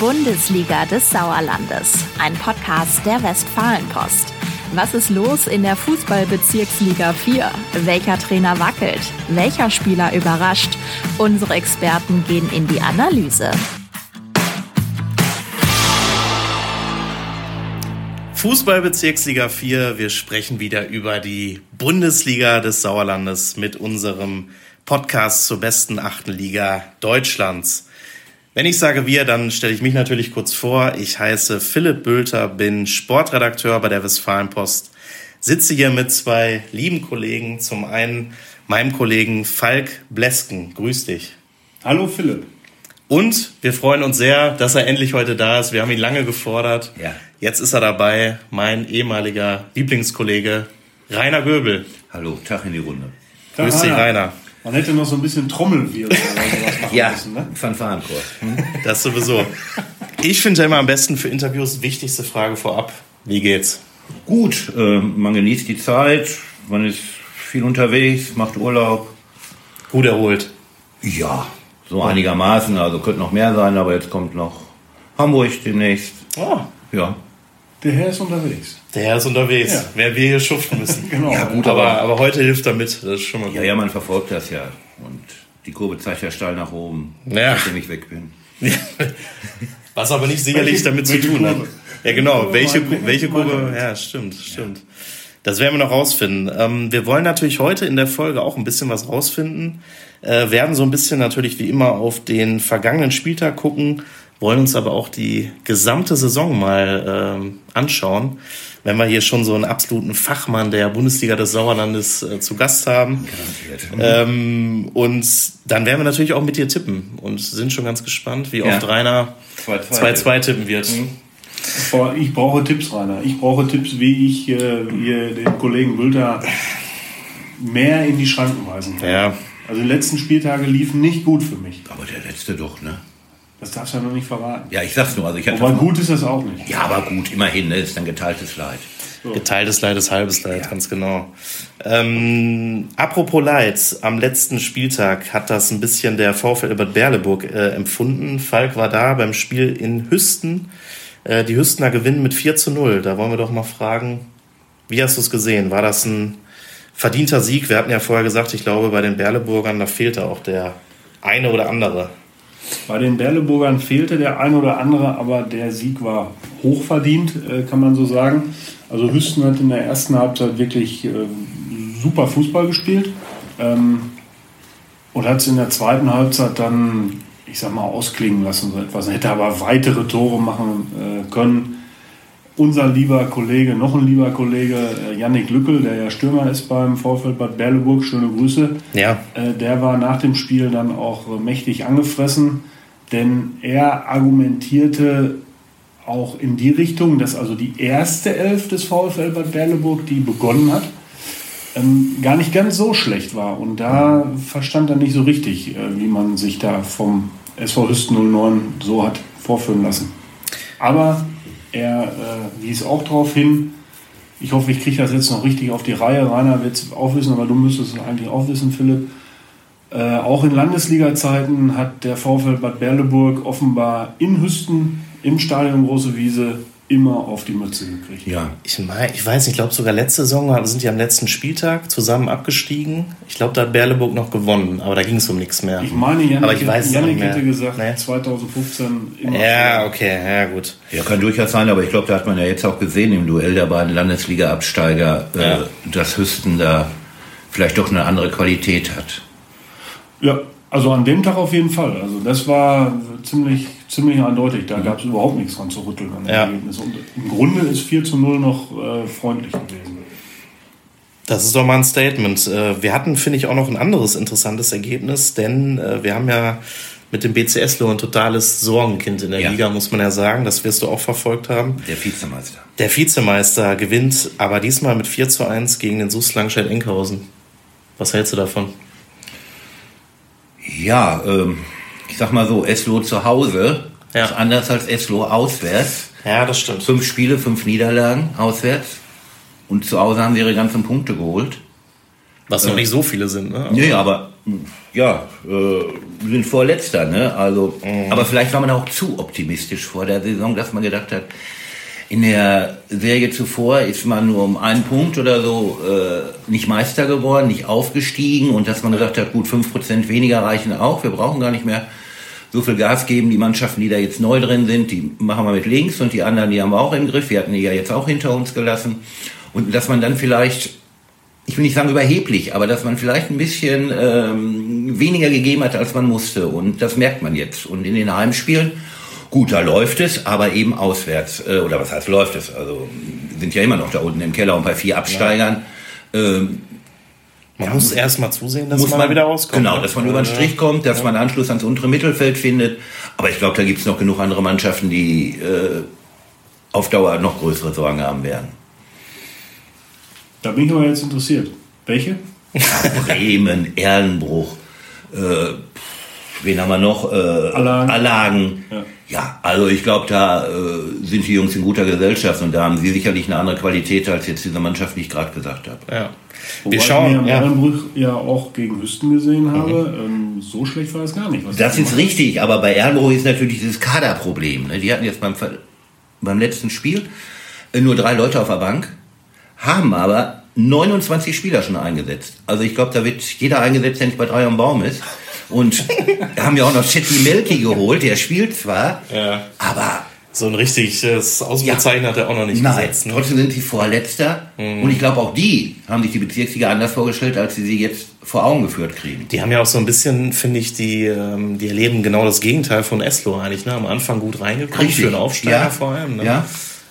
Bundesliga des Sauerlandes, ein Podcast der Westfalenpost. Was ist los in der Fußballbezirksliga 4? Welcher Trainer wackelt? Welcher Spieler überrascht? Unsere Experten gehen in die Analyse. Fußballbezirksliga 4, wir sprechen wieder über die Bundesliga des Sauerlandes mit unserem Podcast zur besten achten Liga Deutschlands. Wenn ich sage wir, dann stelle ich mich natürlich kurz vor. Ich heiße Philipp Bülter, bin Sportredakteur bei der Westfalenpost, sitze hier mit zwei lieben Kollegen. Zum einen meinem Kollegen Falk Blesken. Grüß dich. Hallo Philipp. Und wir freuen uns sehr, dass er endlich heute da ist. Wir haben ihn lange gefordert. Ja. Jetzt ist er dabei, mein ehemaliger Lieblingskollege Rainer Göbel. Hallo, Tag in die Runde. Grüß dich, Rainer. Man hätte noch so ein bisschen Trommelwirbel oder sowas machen Ja, müssen, ne? Fanfarenchor. Hm? Das sowieso. Ich finde ja immer am besten für Interviews wichtigste Frage vorab. Wie geht's? Gut, äh, man genießt die Zeit, man ist viel unterwegs, macht Urlaub. Gut erholt. Ja, so einigermaßen, also könnte noch mehr sein, aber jetzt kommt noch Hamburg demnächst. Oh, Ja, Der Herr ist unterwegs. der Herr ist unterwegs. Ja. Während wir hier schuften müssen. Genau. Ja, gut, aber, aber- aber heute hilft er mit. Das ist schon mal gut. ja, ja, man verfolgt das ja. Und die Kurve zeigt ja steil nach oben, Ja. nachdem ich weg bin. Was aber nicht sicherlich damit zu tun hat. Ja, genau. Welche, welche Kurve? Ja, stimmt, stimmt. Das werden wir noch rausfinden. Ähm, wir wollen natürlich heute in der Folge auch ein bisschen was rausfinden. Äh, werden so ein bisschen natürlich wie immer auf den vergangenen Spieltag gucken, wollen uns aber auch die gesamte Saison mal ähm, anschauen. Wenn wir hier schon so einen absoluten Fachmann der Bundesliga des Sauerlandes äh, zu Gast haben. Ähm, und dann werden wir natürlich auch mit dir tippen und sind schon ganz gespannt, wie Ja. oft Rainer 2-2 2-2 tippen wird. Boah, Ich brauche Tipps, Rainer. Ich brauche Tipps, wie ich äh, hier den Kollegen Bülter mehr in die Schranken weisen kann. Ja, Also die letzten Spieltage liefen nicht gut für mich. Aber der letzte doch, ne? Das darfst du ja noch nicht verraten. Ja, ich sag's nur, also ich hatte. Aber gut ist das auch nicht. Ja, aber gut, immerhin, ne? Ist ein geteiltes Leid. geteiltes Leid ist halbes Leid, ganz genau. Ähm, apropos Leid, am letzten Spieltag hat das ein bisschen der VfL Bad Berleburg äh, empfunden. Falk war da beim Spiel in Hüsten. Äh, die Hüstener gewinnen mit 4 zu 0. Da wollen wir doch mal fragen, wie hast du es gesehen? War das ein verdienter Sieg? Wir hatten ja vorher gesagt, ich glaube, bei den Berleburgern, da fehlte auch der eine oder andere. Bei den Berleburgern fehlte der ein oder andere, aber der Sieg war hochverdient, äh, kann man so sagen. Also Hüsten hat in der ersten Halbzeit wirklich äh, super Fußball gespielt ähm, und hat es in der zweiten Halbzeit dann, ich sag mal, ausklingen lassen, so etwas. Hätte aber weitere Tore machen äh, können. Unser lieber Kollege, noch ein lieber Kollege, äh, Yannick Lückel, der ja Stürmer ist beim VfL Bad Berleburg, schöne Grüße. Ja, Äh, der war nach dem Spiel dann auch äh, mächtig angefressen, denn er argumentierte auch in die Richtung, dass also die erste Elf des VfL Bad Berleburg, die begonnen hat, ähm, gar nicht ganz so schlecht war. Und da verstand er nicht so richtig, wie man sich da vom SV Hüsten 09 so hat vorführen lassen. Aber er äh, wies auch darauf hin, ich hoffe, ich kriege das jetzt noch richtig auf die Reihe. Rainer wird es auch wissen, aber du müsstest es eigentlich auch wissen, Philipp. Äh, auch in Landesliga-Zeiten hat der VfL Bad Berleburg offenbar in Hüsten im Stadion Große Wiese immer auf die Mütze gekriegt. Ja. Ich, mein, ich weiß nicht, ich glaube sogar letzte Saison sind die am letzten Spieltag zusammen abgestiegen. Ich glaube, da hat Berleburg noch gewonnen, aber da ging es um nichts mehr. Ich meine, Janik, aber ich weiß Janik nicht mehr. hätte gesagt, Nee. 2015 immer. Ja, okay, ja gut. Ja, kann durchaus sein, aber ich glaube, da hat man ja jetzt auch gesehen im Duell der beiden Landesliga-Absteiger, Ja. äh, dass Hüsten da vielleicht doch eine andere Qualität hat. Ja, also an dem Tag auf jeden Fall. Also das war ziemlich, ziemlich eindeutig. Da gab es überhaupt nichts dran zu rütteln an dem Ja. Ergebnis. Und im Grunde ist 4 zu 0 noch äh, freundlich gewesen. Das ist doch mal ein Statement. Äh, Wir hatten, finde ich, auch noch ein anderes interessantes Ergebnis, denn äh, wir haben ja mit dem BCS ein totales Sorgenkind in der Ja. Liga, muss man ja sagen. Das wirst du auch verfolgt haben. Der Vizemeister. Der Vizemeister gewinnt aber diesmal mit 4 zu 1 gegen den SUS Langstedt-Enkhausen. Was hältst du davon? Ja, ähm, ich sag mal so, Eslo zu Hause Ja. ist anders als Eslo auswärts. Ja, das stimmt. Fünf Spiele, fünf Niederlagen auswärts. Und zu Hause haben sie ihre ganzen Punkte geholt. Was noch nicht so viele sind, ne? Nee, aber ja, äh, sind Vorletzter, ne? Also, aber vielleicht war man auch zu optimistisch vor der Saison, dass man gedacht hat, in der Serie zuvor ist man nur um einen Punkt oder so äh, nicht Meister geworden, nicht aufgestiegen und dass man gesagt hat, gut, fünf Prozent weniger reichen auch, wir brauchen gar nicht mehr so viel Gas geben. Die Mannschaften, die da jetzt neu drin sind, die machen wir mit links und die anderen, die haben wir auch im Griff. Wir hatten die ja jetzt auch hinter uns gelassen. Und dass man dann vielleicht, ich will nicht sagen überheblich, aber dass man vielleicht ein bisschen ähm, weniger gegeben hat, als man musste. Und das merkt man jetzt. Und in den Heimspielen, gut, da läuft es, aber eben auswärts. Äh, oder was heißt läuft es? Also sind ja immer noch da unten im Keller und bei vier Absteigern. Ähm, Man Ja, muss muss- erst mal zusehen, dass muss man, man wieder rauskommt. Genau, ne? dass man über den Ja. Strich kommt, dass man Anschluss ans untere Mittelfeld findet. Aber ich glaube, da gibt es noch genug andere Mannschaften, die äh, auf Dauer noch größere Sorgen haben werden. Da bin ich aber jetzt interessiert. Welche? Bremen, Erlenbruch, äh, wen haben wir noch? Äh, Allagen. Allagen. Ja. Ja. also ich glaube, da äh, sind die Jungs in guter Gesellschaft und da haben sie sicherlich eine andere Qualität als jetzt diese Mannschaft, die ich gerade gesagt habe. Ja. Wobei Wir ich schauen, mir ja. Ja auch gegen Hüsten gesehen habe. Ähm, so schlecht war es gar nicht. Was Das ist richtig, aber bei Erlenbruch ist natürlich dieses Kaderproblem. Ne? Die hatten jetzt beim, beim letzten Spiel äh, nur drei Leute auf der Bank, haben aber 29 Spieler schon eingesetzt. Also ich glaube, da wird jeder eingesetzt, der nicht bei drei am Baum ist. Und haben ja auch noch Chetty Melki geholt, der spielt zwar, Ja. aber So ein richtiges Ausrufezeichen hat er auch noch nicht nein, gesetzt. Ne? trotzdem sind sie Vorletzter. Und ich glaube, auch die haben sich die Bezirksliga anders vorgestellt, als sie sie jetzt vor Augen geführt kriegen. Die haben ja auch so ein bisschen, finde ich, die, ähm, die erleben genau das Gegenteil von Eslo eigentlich. Ne? Am Anfang gut reingekommen, Richtig. für einen Aufsteiger Ja. vor allem. Ne? Ja.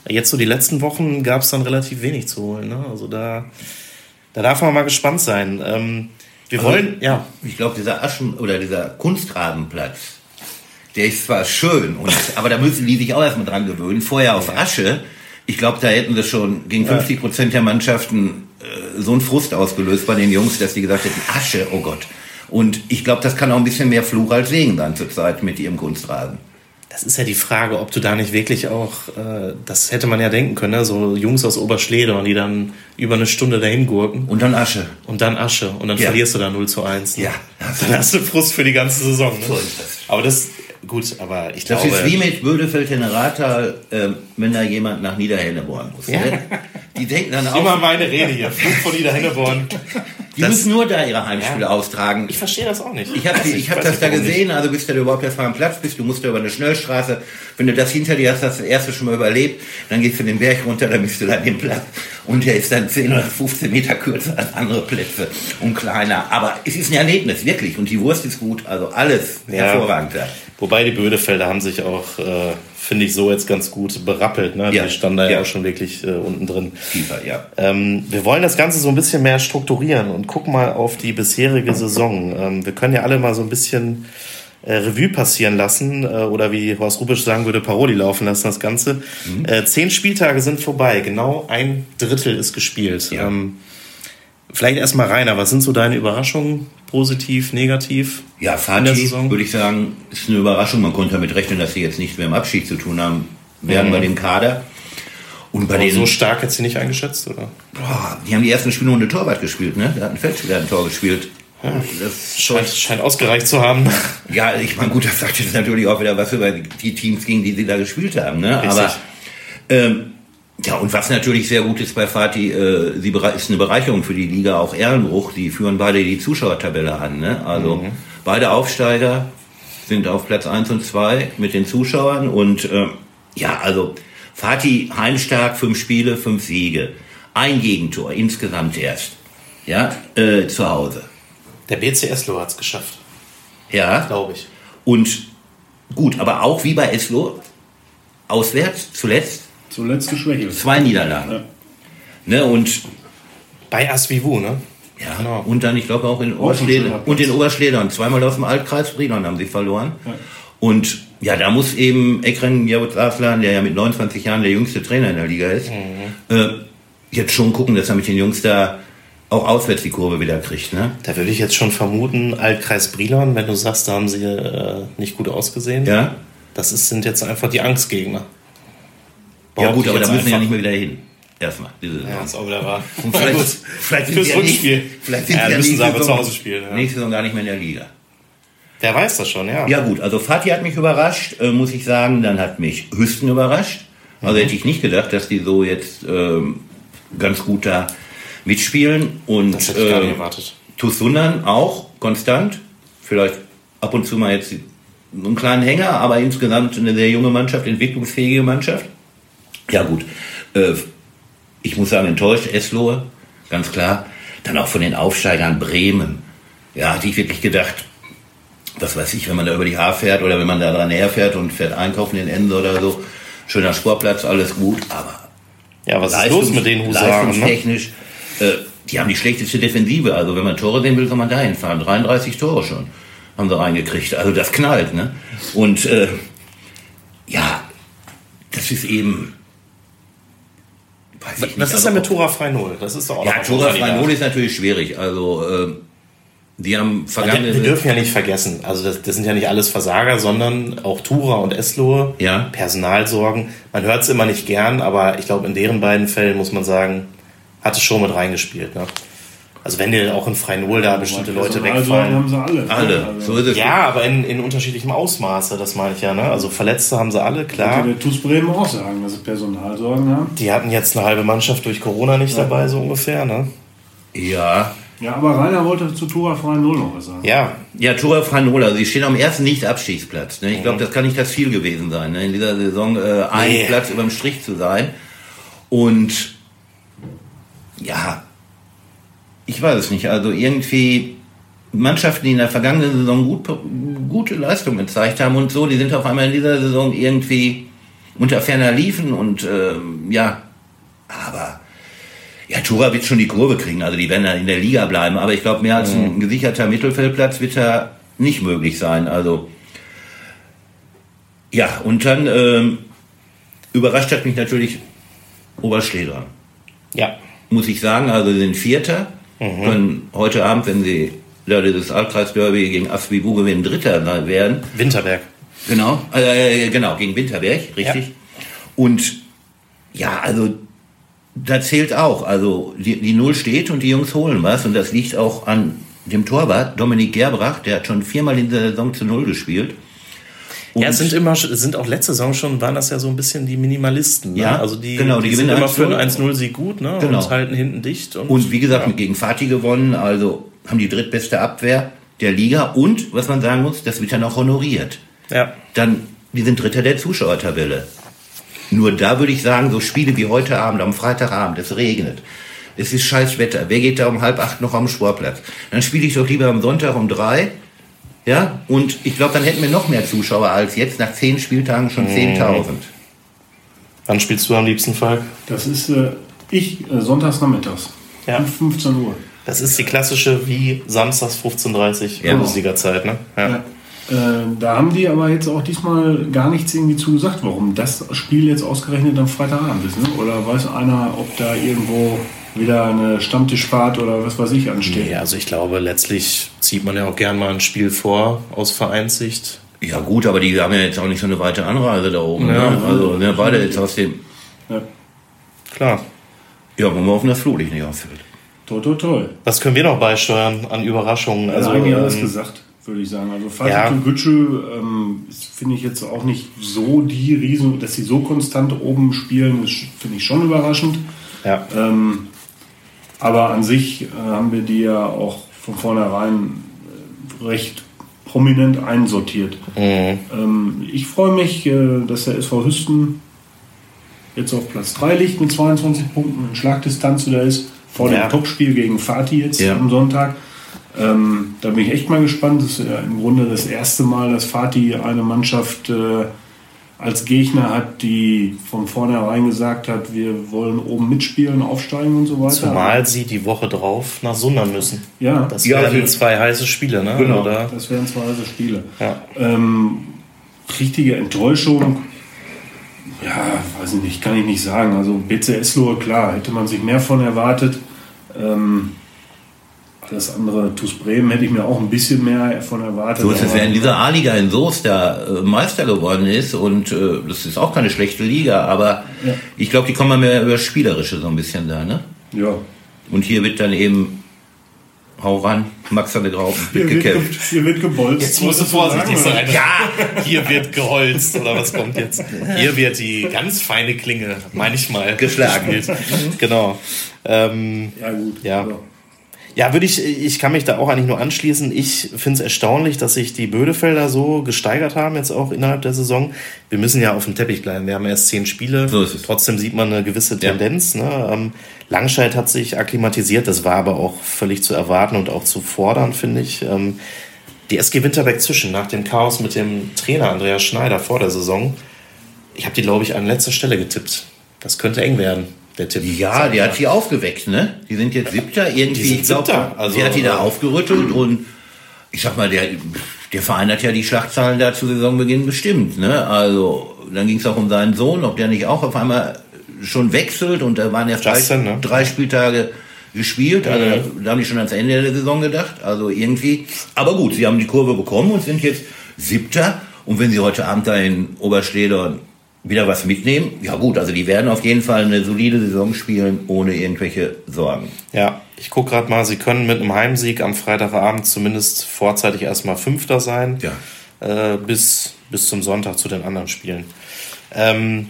Jetzt so die letzten Wochen gab es dann relativ wenig zu holen. Ne? Also da, da darf man mal gespannt sein. Ähm, wir wollen, ja, Ich glaube, dieser Aschen- oder dieser Kunstrabenplatz, der ist zwar schön, und, aber da müssen die sich auch erstmal dran gewöhnen. Vorher auf Asche, ich glaube, da hätten sie schon gegen 50 Prozent der Mannschaften äh, so einen Frust ausgelöst bei den Jungs, dass die gesagt hätten, Asche, oh Gott. Und ich glaube, das kann auch ein bisschen mehr Fluch als Segen sein zurzeit mit ihrem Kunstrasen. Das ist ja die Frage, ob du da nicht wirklich auch, äh, das hätte man ja denken können, ne? so Jungs aus Oberschledern, die dann über eine Stunde dahin gurken Und dann Asche. und dann Asche und dann Ja. verlierst du da 0 zu 1. Ne? Ja. Dann hast du Frust für die ganze Saison. Ne? So ist das. Aber das, gut, aber ich Das glaube... ist wie mit Bödefeld-Henneratal, ähm, wenn da jemand nach Niederhelleborn muss. Ne? Die denken dann Immer auch, meine Rede hier. Flug von Ida Henneborn. die das- müssen nur da ihre Heimspiele Ja. austragen. Ich verstehe das auch nicht. Ich habe Also, ich hab das da warum nicht. gesehen, also bis du da überhaupt erstmal am Platz bist, du musst da über eine Schnellstraße, wenn du das hinter dir hast, hast du das erste schon mal überlebt, dann gehst du den Berg runter, dann bist du da an dem Platz und der ist dann 10 oder 15 Meter kürzer als andere Plätze und kleiner, aber es ist ein Erlebnis, wirklich, und die Wurst ist gut, also alles Ja. hervorragend. Wobei die Bödefelder haben sich auch, äh, finde ich, so jetzt ganz gut berappelt. Ne? Ja. Die standen da ja, Ja. auch schon wirklich äh, unten drin. Tiefer, ja. Ähm, wir wollen das Ganze so ein bisschen mehr strukturieren und gucken mal auf die bisherige Saison. Ähm, wir können ja alle mal so ein bisschen äh, Revue passieren lassen äh, oder wie Horst Rubisch sagen würde, Paroli laufen lassen, das Ganze. Äh, zehn Spieltage sind vorbei, genau ein Drittel ist gespielt. Ja. Ähm, vielleicht erstmal Rainer, was sind so deine Überraschungen? Positiv, negativ? Ja, Fatih, würde ich sagen, ist eine Überraschung. Man konnte damit rechnen, dass sie jetzt nichts mehr im Abschied zu tun haben werden Mhm. bei dem Kader. Und bei Aber den so stark hat sie nicht eingeschätzt, oder? Boah, die haben die ersten Spiele ohne Torwart gespielt, ne? Da hat ein Feldspieler ein Tor gespielt. Das Scheint, scheint ausgereicht zu haben. ja, ich meine, gut, das sagt jetzt natürlich auch wieder was über die Teams, gegen die sie da gespielt haben, ne? Richtig. Aber ähm, ja, und was natürlich sehr gut ist bei Fatih, äh, sie ist eine Bereicherung für die Liga, auch Ehrenbruch. Die führen beide die Zuschauertabelle an, ne? Also Mhm. beide Aufsteiger sind auf Platz 1 und 2 mit den Zuschauern und äh, ja, also Fatih heimstark, fünf Spiele, fünf Siege. Ein Gegentor, insgesamt erst. Ja, äh, zu Hause. Der BC Eslo hat es geschafft, Ja. glaube ich. Und gut, aber auch wie bei Eslo, auswärts zuletzt Zuletzt geschwächelt. zwei Niederlagen. Ja. Ne, und Bei Asvivu, ne? ja, Genau. und dann, ich glaube, auch in Oberschledern. Und in Oberschledern. Zweimal aus dem Altkreis Friedland haben sie verloren. Ja. Und ja, da muss eben Ekren Javuz Aslan, der ja mit 29 Jahren der jüngste Trainer in der Liga ist, Mhm. äh, jetzt schon gucken, dass er mit den Jungs da auch auswärts die Kurve wieder kriegt. Ne? Da würde ich jetzt schon vermuten, Altkreis Brilon, wenn du sagst, da haben sie äh, nicht gut ausgesehen. Ja, Das ist, sind jetzt einfach die Angstgegner. Ja gut, aber da müssen wir ja nicht mehr wieder hin. Erstmal, diese Saison. Ja, ist auch wieder wahr. Und vielleicht, vielleicht sind Fürs sie ja Rückspiel. Nicht, vielleicht sind Ja, sie ja müssen nächste sie aber zu Saison- Hause spielen, ja. Nächste Saison gar nicht mehr in der Liga. Wer weiß das schon, ja. Ja gut, also Fatih hat mich überrascht, äh, muss ich sagen. Dann hat mich Hüsten überrascht. Also Mhm. hätte ich nicht gedacht, dass die so jetzt ähm, ganz gut da mitspielen. Und Das hätte ich gar nicht äh, erwartet. Tussundern auch konstant. Vielleicht ab und zu mal jetzt so einen kleinen Hänger, aber insgesamt eine sehr junge Mannschaft, entwicklungsfähige Mannschaft. Ja gut, äh, ich muss sagen, enttäuscht, Eslohe, ganz klar. Dann auch von den Aufsteigern Bremen. Ja, hatte ich wirklich gedacht, was weiß ich, wenn man da über die Haar fährt oder wenn man da dran herfährt und fährt einkaufen in Ende oder so. Schöner Sportplatz, alles gut, aber Ja, was ist los mit den Husaren? Ne? leistungstechnisch, äh, die haben die schlechteste Defensive. Also wenn man Tore sehen will, soll man da hinfahren. 33 Tore schon haben sie reingekriegt. Also das knallt, ne? Und äh, ja, das ist eben. Weiß ich nicht, Was ist also denn mit Tora frei Null? Das ist doch auch Ja, Tora Kandidat. Freinol ist natürlich schwierig. Also äh, die haben Wir, vergangene. wir dürfen ja nicht vergessen, also das, das sind ja nicht alles Versager, sondern auch Tura und Eslohe, Ja. Personalsorgen. Man hört es immer nicht gern, aber ich glaube, in deren beiden Fällen muss man sagen, hat es schon mit reingespielt. Ne? Also wenn dir auch in Freinol da bestimmte Leute Also wegfallen. haben sie alle. alle. Also, So ist es. Ja, aber in, in unterschiedlichem Ausmaße, das meine ich ja. Ne? Also Verletzte haben sie alle, klar. Könnte der TuS Bremen auch sagen, dass sie Personalsorgen haben. Die hatten jetzt eine halbe Mannschaft durch Corona nicht dabei, so ungefähr. Ne? Ja. Ja, aber Rainer wollte zu Tura Null noch was sagen. Ja, Ja, Tora Franola, also die stehen am ersten Nicht-Abstiegsplatz. Ne? Ich glaube, das kann nicht das Ziel gewesen sein, ne? in dieser Saison äh, ein Nee. Platz über dem Strich zu sein. Und ja, ich weiß es nicht. Also irgendwie Mannschaften, die in der vergangenen Saison gut, gute Leistungen gezeigt haben und so, die sind auf einmal in dieser Saison irgendwie unter ferner liefen und ähm, ja, aber ja, Tura wird schon die Kurve kriegen, also die werden dann in der Liga bleiben, aber ich glaube, mehr als ein gesicherter Mittelfeldplatz wird da nicht möglich sein. Also ja, und dann ähm, überrascht hat mich natürlich Oberschleder. ja. Muss ich sagen, also sind Vierter, können heute Abend, wenn sie ja, dieses Altkreisderby gegen Asvivu gewinnen, Dritter werden. Winterberg. Genau, äh, genau, gegen Winterberg, richtig. Und ja, also da zählt auch, also die, die Null steht und die Jungs holen was und das liegt auch an dem Torwart, Dominik Gerbrach, der hat schon viermal in der Saison zu Null gespielt. Und Ja, es sind immer, sind auch letzte Saison schon, waren das ja so ein bisschen die Minimalisten. Ne? Ja, also die, genau, die die sind gewinnen immer für 1-0. einen 1-0-Sieg gut ne? Genau. und halten hinten dicht. Und, Und wie gesagt, ja. mit gegen Fatih gewonnen, also haben die drittbeste Abwehr der Liga und, was man sagen muss, das wird dann auch honoriert. ja. Dann, die sind Dritter der Zuschauertabelle. Nur da würde ich sagen, so Spiele wie heute Abend, am Freitagabend, es regnet. Es ist scheiß Wetter. Wer geht da um halb acht noch am Sportplatz? Dann spiele ich doch lieber am Sonntag um drei. Ja, und ich glaube, dann hätten wir noch mehr Zuschauer als jetzt nach zehn Spieltagen schon 10.000. Wann spielst du am liebsten, Falk? Das ist äh, ich äh, sonntags nachmittags. Ja. Um 15 Uhr. Das ist die klassische wie samstags 15.30 Ja. Bundesliga-Zeit, ne? Ja. Ja. Äh, da haben die aber jetzt auch diesmal gar nichts irgendwie zugesagt, warum das Spiel jetzt ausgerechnet am Freitagabend ist. Ne? Oder weiß einer, ob da irgendwo wieder eine Stammtischfahrt oder was weiß ich ansteht? Nee, also ich glaube, letztlich zieht man ja auch gern mal ein Spiel vor aus Vereinssicht. Ja gut, aber die haben ja jetzt auch nicht so eine weite Anreise da oben. Ja. Ne? Also ne, beide jetzt aus dem... Ja. Klar. Ja, wollen wir hoffen, dass Flutlicht nicht ausfällt. Toi, toi, toi. Was können wir noch beisteuern an Überraschungen? Also Also, eigentlich alles ähm, gesagt, würde ich sagen. Also Fatih Ja. Gütsche ähm, finde ich jetzt auch nicht so die Riesen, dass sie so konstant oben spielen, das finde ich schon überraschend. ja. Ähm, aber an sich äh, haben wir die ja auch von vornherein äh, recht prominent einsortiert. Ähm, ich freue mich, äh, dass der SV Hüsten jetzt auf Platz 3 liegt mit 22 Punkten, in Schlagdistanz wieder ist, vor Ja. dem Topspiel gegen Fatih jetzt Ja. am Sonntag. Ähm, da bin ich echt mal gespannt. Das ist ja im Grunde das erste Mal, dass Fatih eine Mannschaft äh, als Gegner hat, die von vornherein gesagt hat, wir wollen oben mitspielen, aufsteigen und so weiter. Zumal sie die Woche drauf nach Sundern müssen. Ja, Das Ja, werden also- zwei heiße Spiele, ne? Genau, Oder? das wären zwei heiße Spiele. Ja. Ähm, richtige Enttäuschung, ja, weiß ich nicht, kann ich nicht sagen. Also BCS Lohe, klar, hätte man sich mehr von erwartet. Ähm, das andere TuS Bremen hätte ich mir auch ein bisschen mehr von erwartet. So ist es, wer in dieser A-Liga in Soest da äh, Meister geworden ist und äh, das ist auch keine schlechte Liga, aber Ja. ich glaube, die kommen mal mehr über das Spielerische so ein bisschen da, ne? Ja. Und hier wird dann eben, hau ran, Max hat Graupen, Hier wird wird, ge gekämpft. hier wird gebolzt. Jetzt musst du vorsichtig sein. oder? Ja, hier wird geholzt oder was kommt jetzt? Hier wird die ganz feine Klinge manchmal Geschlagen. gespielt. Genau. Ähm, Ja, gut. Ja. So. Ja, würde ich, ich kann mich da auch eigentlich nur anschließen. Ich finde es erstaunlich, dass sich die Bödefelder so gesteigert haben, jetzt auch innerhalb der Saison. Wir müssen ja auf dem Teppich bleiben. Wir haben erst zehn Spiele. So ist es. Trotzdem sieht man eine gewisse Tendenz. Ne? Ähm, Langscheid hat sich akklimatisiert. Das war aber auch völlig zu erwarten und auch zu fordern, finde ich. Ähm, die SG Winterberg zwischen, nach dem Chaos mit dem Trainer Andreas Schneider vor der Saison, ich habe die, glaube ich, an letzter Stelle getippt. Das könnte eng werden, der Tipp. Ja, die hat sie aufgeweckt, ne? Die sind jetzt Siebter, irgendwie, Die sind glaub, Siebter, also, sie hat die da äh, aufgerüttelt und ich sag mal, der, der Verein hat ja die Schlagzahlen da zu Saisonbeginn bestimmt, ne? Also, dann ging es auch um seinen Sohn, ob der nicht auch auf einmal schon wechselt und da waren ja drei, Justin, ne? drei Spieltage gespielt, also da haben die schon ans Ende der Saison gedacht, also irgendwie. Aber gut, sie haben die Kurve bekommen und sind jetzt Siebter und wenn sie heute Abend da in Oberstedern wieder was mitnehmen, ja gut, also die werden auf jeden Fall eine solide Saison spielen, ohne irgendwelche Sorgen. Ja, ich gucke gerade mal, sie können mit einem Heimsieg am Freitagabend zumindest vorzeitig erstmal Fünfter sein. Ja. Äh, bis, bis zum Sonntag zu den anderen Spielen. Ähm,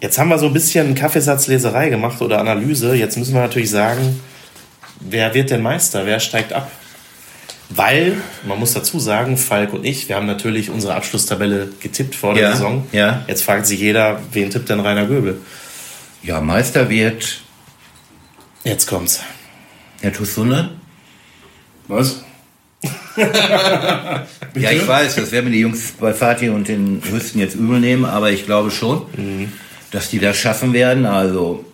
jetzt haben wir so ein bisschen Kaffeesatzleserei gemacht oder Analyse. Jetzt müssen wir natürlich sagen, wer wird denn Meister? Wer steigt ab? Weil, man muss dazu sagen, Falk und ich, wir haben natürlich unsere Abschlusstabelle getippt vor der Ja, Saison. ja. Jetzt fragt sich jeder, wen tippt denn Rainer Göbel? Ja, Meister wird Jetzt kommt's. Herr Tussunde. Was? Ja, ich weiß, das werden mir die Jungs bei Fatih und den Hüsten jetzt übel nehmen, aber ich glaube schon, dass die das schaffen werden. Also,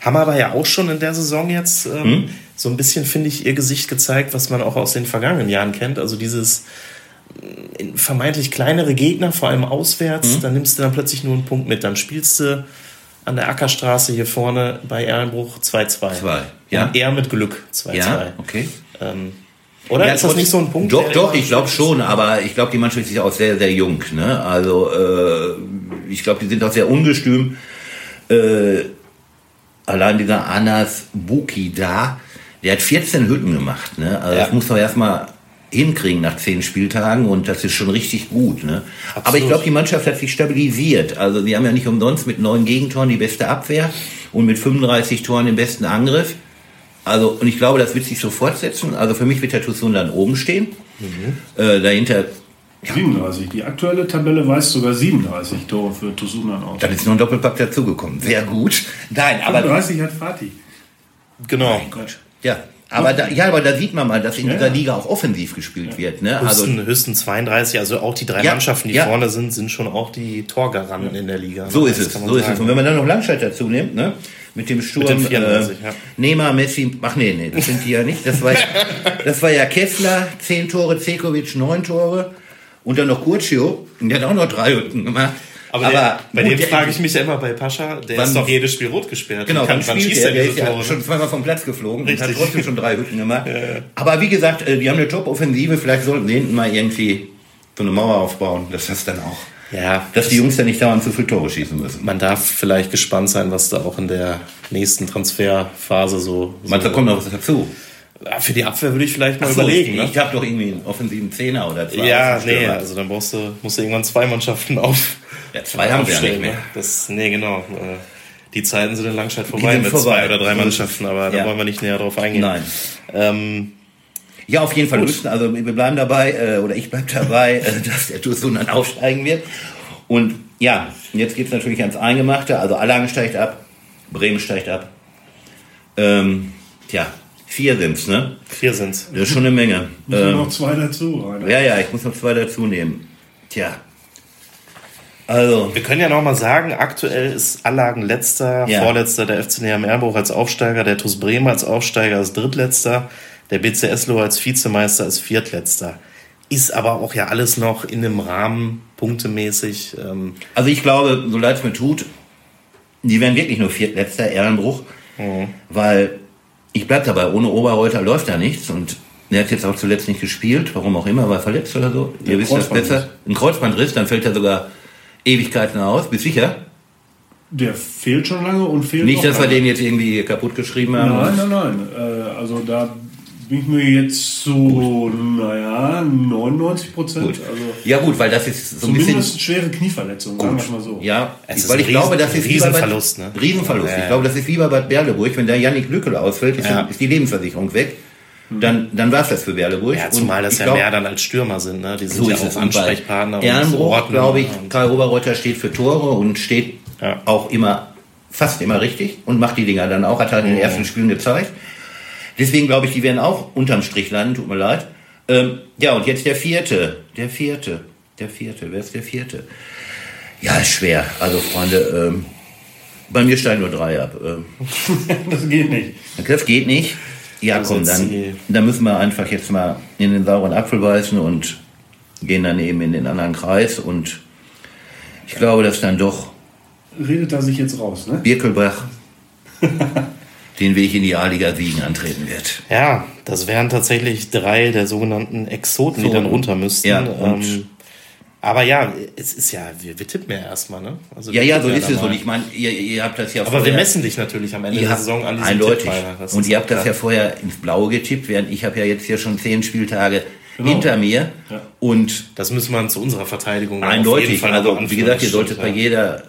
Haben aber ja auch schon in der Saison jetzt ähm, Hm? So ein bisschen, finde ich, ihr Gesicht gezeigt, was man auch aus den vergangenen Jahren kennt. Also dieses äh, vermeintlich kleinere Gegner, vor allem auswärts, Hm? dann nimmst du dann plötzlich nur einen Punkt mit. Dann spielst du an der Ackerstraße hier vorne bei Erlenbruch 2-2. Zwei, ja. Und eher mit Glück 2-2. ja, okay. Ähm, oder Ja, ist das nicht so ein Punkt? Doch, doch, ich glaube schon, aber ich glaube, die Mannschaft ist auch sehr, sehr jung. Ne? Also, äh, ich glaube, die sind auch sehr ungestüm. Äh, allein dieser Anas Buki da, der hat 14 Hütten gemacht. Ne? Also, Ja. das muss man erstmal hinkriegen nach 10 Spieltagen und das ist schon richtig gut. Ne? Aber ich glaube, die Mannschaft hat sich stabilisiert. Also, sie haben ja nicht umsonst mit neun Gegentoren die beste Abwehr und mit 35 Toren den besten Angriff. Also, und ich glaube, das wird sich so fortsetzen. Also für mich wird der Tusun dann oben stehen. Äh, dahinter, 37. Die aktuelle Tabelle weist sogar 37 Tore für Tosunan aus. dann ist noch ein Doppelpack dazugekommen. Sehr gut. Nein, aber 35 hat Fatih. Genau. Ja, aber da, ja, aber da sieht man mal, dass in Ja, dieser ja. Liga auch offensiv gespielt wird. Ne? Also Höchsten, höchsten 32, also auch die drei Ja, Mannschaften, die ja. vorne sind, sind schon auch die Torgaranten in der Liga. so ist Das es, so ist es. sagen. Und wenn man dann noch Langscheid dazu nimmt, ne? Mit dem Sturm, Mit den 34, äh, ja. Neymar, Messi, ach nee, nee, das sind die ja nicht. Das war, das war ja Kessler, 10 Tore, Zekovic, 9 Tore. Und dann noch Curcio, der hat auch noch drei Hütten gemacht. Aber, der, bei gut, dem frage ich mich ja immer bei Pascha, der Wann- ist doch jedes Spiel rot gesperrt. Genau, Kann, wann schießt der? er Der ist ja schon zweimal vom Platz geflogen und hat Richtig. trotzdem schon drei Hütten gemacht. Aber wie gesagt, äh, die haben eine Top-Offensive. Vielleicht sollten sie hinten mal irgendwie so eine Mauer aufbauen, dass das dann auch, Ja, dass die Jungs dann nicht dauernd zu viele Tore schießen müssen. man darf vielleicht gespannt sein, was da auch in der nächsten Transferphase so. so Meinst du, da kommt noch was dazu? Ja, Für die Abwehr würde ich vielleicht mal so, überlegen. Ich, ne? ich habe doch irgendwie einen offensiven Zehner oder zwei. Ja, nee, also dann brauchst du, musst du irgendwann zwei Mannschaften auf. Ja, zwei haben wir ja nicht mehr. ne? Das, nee, genau. Äh, Die Zeiten sind in Langstadt vorbei mit vorbei. zwei oder drei Mannschaften, aber da Ja. wollen wir nicht näher drauf eingehen. Nein. Ähm, Ja, auf jeden Fall. Müssen, also wir bleiben dabei, äh, oder ich bleibe dabei, äh, dass der Tusun dann aufsteigen wird. Und ja, jetzt geht's natürlich ans Eingemachte. Also Allagen steigt ab, Bremen steigt ab. Ähm, tja, vier sind's, ne? vier sind's. Das ist schon eine Menge. Müssen Ähm, noch zwei dazu. Rainer. ja, ja, ich muss noch zwei dazu nehmen. Tja. Also, Wir können ja noch mal sagen, aktuell ist Allagen letzter, Ja. vorletzter der FC Neheim Erlenbruch als Aufsteiger, der TuS Bremen als Aufsteiger als drittletzter, der BCSLO als Vizemeister als viertletzter. Ist aber auch ja alles noch in einem Rahmen, punktemäßig. Ähm, also ich glaube, so leid es mir tut, die werden wirklich nur Viertletzter, Ehrenbruch. Weil ich bleib dabei, ohne Oberreuter läuft da nichts und er hat jetzt auch zuletzt nicht gespielt, warum auch immer, war verletzt oder so. Ihr wisst das besser. Ein Kreuzbandriss, dann fällt er sogar Ewigkeiten aus. Bist sicher? Der fehlt schon lange und fehlt Nicht, dass wir den jetzt irgendwie kaputt geschrieben haben. Nein, nein, nein. Äh, also da bin ich mir jetzt so, naja, 99 Prozent. Gut. Also Ja gut, weil das ist so ein bisschen... zumindest schwere Knieverletzung, sagen wir es mal so. Ja, Es ist weil ein ich glaube, Riesen- das ist wie bei Riesenverlust, Bad, ne? Riesenverlust. Ja, ja. Ich glaube, das ist wie bei Bad Berleburg. Wenn der Yannick Lückel ausfällt, ist, Ja. ist die Lebensversicherung weg. Dann, dann war es das für Berleburg. Ja, zumal das ja glaub, mehr dann als Stürmer sind, ne? Die sind So ja auch Ansprechpartner und Ehrenbruch, glaube ich, Karl Oberreuter steht für Tore und steht Ja. auch immer, fast immer richtig und macht die Dinger dann auch, hat halt in den Mhm. ersten Spielen gezeigt. Deswegen glaube ich, die werden auch unterm Strich landen, tut mir leid. Ähm, ja, und jetzt der vierte. Der vierte. Der vierte. Wer ist der vierte? Ja, ist schwer. Also, Freunde, ähm, bei mir steigen nur drei ab. Ähm, Das geht nicht. das geht nicht. Ja, Also komm, dann, die- dann müssen wir einfach jetzt mal in den sauren Apfel beißen und gehen dann eben in den anderen Kreis. Und ich glaube, dass dann doch Redet er sich jetzt raus, ne? Birkelbach den Weg in die A-Liga Siegen antreten wird. Ja, das wären tatsächlich drei der sogenannten Exoten, die So. dann runter müssten. Ja, und- ähm, aber ja, es ist ja, wir, wir tippen ja erstmal, ne? Also Ja, wir ja, so ist es. Und ich meine, ihr, ihr habt das ja aber wir vorher- messen dich natürlich am Ende der Saison an diesem eindeutig. Und ihr habt das ja vorher ins Blaue getippt, während ich habe ja jetzt hier schon zehn Spieltage Genau. hinter mir. Ja. Und Das müssen wir zu unserer Verteidigung eindeutig. Also wie gesagt, ihr solltet stimmt, bei ja. jeder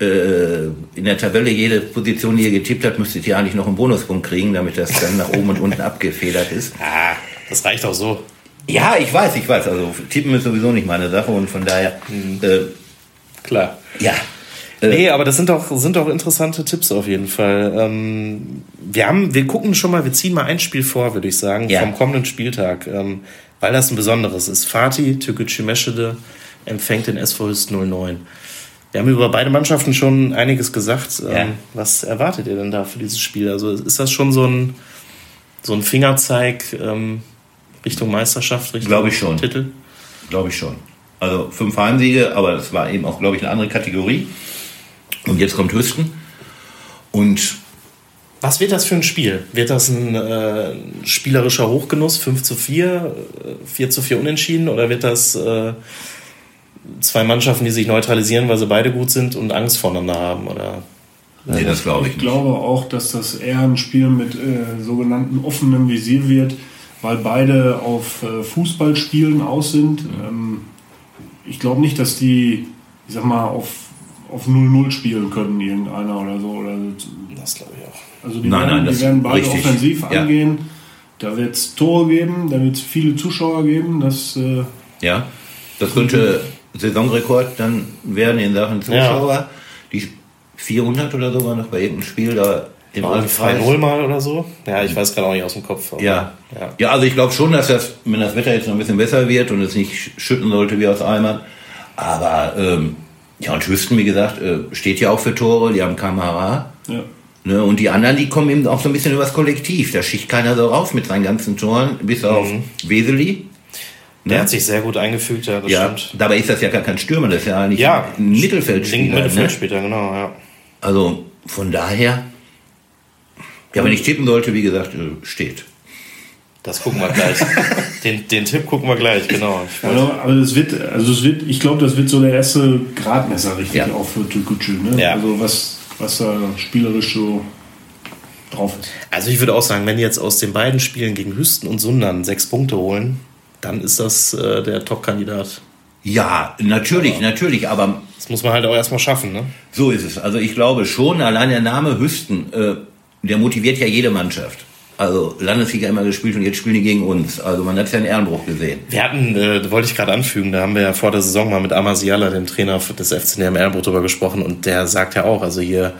äh, in der Tabelle jede Position, die ihr getippt habt, müsstet ihr eigentlich noch einen Bonuspunkt kriegen, damit das dann nach oben und unten abgefedert ist. Ah, das reicht auch so. Ja, ich weiß, ich weiß. Also tippen ist sowieso nicht meine Sache und von daher, Mhm. äh, Klar. ja. Nee, aber das sind doch, sind doch interessante Tipps auf jeden Fall. Ähm, wir haben, wir gucken schon mal, wir ziehen mal ein Spiel vor, würde ich sagen, Ja. vom kommenden Spieltag, ähm, weil das ein besonderes ist. Fatih Türkgücü Meschede empfängt den SV Hüst 09. Wir haben über beide Mannschaften schon einiges gesagt. Ähm, Ja. Was erwartet ihr denn da für dieses Spiel? Also ist das schon so ein, so ein Fingerzeig ähm, Richtung Meisterschaft, Richtung Glaube ich schon. Titel? Glaube ich schon. Also fünf Heimsiege, aber das war eben auch, glaube ich, eine andere Kategorie. Und jetzt kommt Hüsten. Und Was wird das für ein Spiel? Wird das ein äh, spielerischer Hochgenuss, 5 zu 4, äh, 4 zu 4 unentschieden? Oder wird das äh, zwei Mannschaften, die sich neutralisieren, weil sie beide gut sind und Angst voneinander haben? Oder? nee, das glaube ich Ich nicht. glaube auch, dass das eher ein Spiel mit äh, sogenannten offenem Visier wird, weil beide auf äh, Fußballspielen aus sind. Ähm, ich glaube nicht, dass die, ich sag mal, auf, auf 0-0 spielen können, irgendeiner oder so. Oder, Das glaube ich auch. also die, Nein, werden, nein, die werden beide richtig. offensiv Ja. angehen. Da wird es Tore geben, da wird es viele Zuschauer geben. Das, äh, Ja, das könnte Saisonrekord dann werden in Sachen Zuschauer. Die 400 oder so war noch bei irgendeinem Spiel da im Mal Altkreis. 2-0 mal oder so? Ja, ich weiß gerade auch nicht aus dem Kopf. Ja. ja. ja, also ich glaube schon, dass das, wenn das Wetter jetzt noch ein bisschen besser wird und es nicht schütten sollte wie aus Eimern. Aber ähm, ja, und Hüsten, wie gesagt, äh, steht ja auch für Tore, die haben Kamera. ja. Ne, und die anderen, die kommen eben auch so ein bisschen übers Kollektiv. Da schicht keiner so raus mit seinen ganzen Toren, bis auf Weseli. Der Ne? hat sich sehr gut eingefügt, ja, das Ja, stimmt. dabei ist das ja gar kein Stürmer, das ist ja eigentlich Ja, ein Mittelfeldspieler. Ne? Mittelfeldspieler, genau, ja. Also von daher, ja, wenn ich tippen sollte, wie gesagt, äh, steht. Das gucken wir gleich. den, den Tipp gucken wir gleich, genau. Also, aber es wird, also es wird, ich glaube, das wird so der erste Gradmesser richtig Ja. auch für Türkgücü. Ne? Ja. Also was, was da spielerisch so drauf ist. Also ich würde auch sagen, wenn die jetzt aus den beiden Spielen gegen Hüsten und Sundern sechs Punkte holen, dann ist das äh, der Top-Kandidat. Ja, natürlich, natürlich, aber Das muss man halt auch erstmal schaffen, ne? so ist es. Also ich glaube schon, allein der Name Hüsten, äh, der motiviert ja jede Mannschaft. Also Landesliga immer gespielt und jetzt spielen die gegen uns. Also man hat ja einen Ehrenbruch gesehen. Wir hatten, äh, wollte ich gerade anfügen, da haben wir ja vor der Saison mal mit Amasiala, dem Trainer des FCNM Erlenbrot, drüber gesprochen und der sagt ja auch, also hier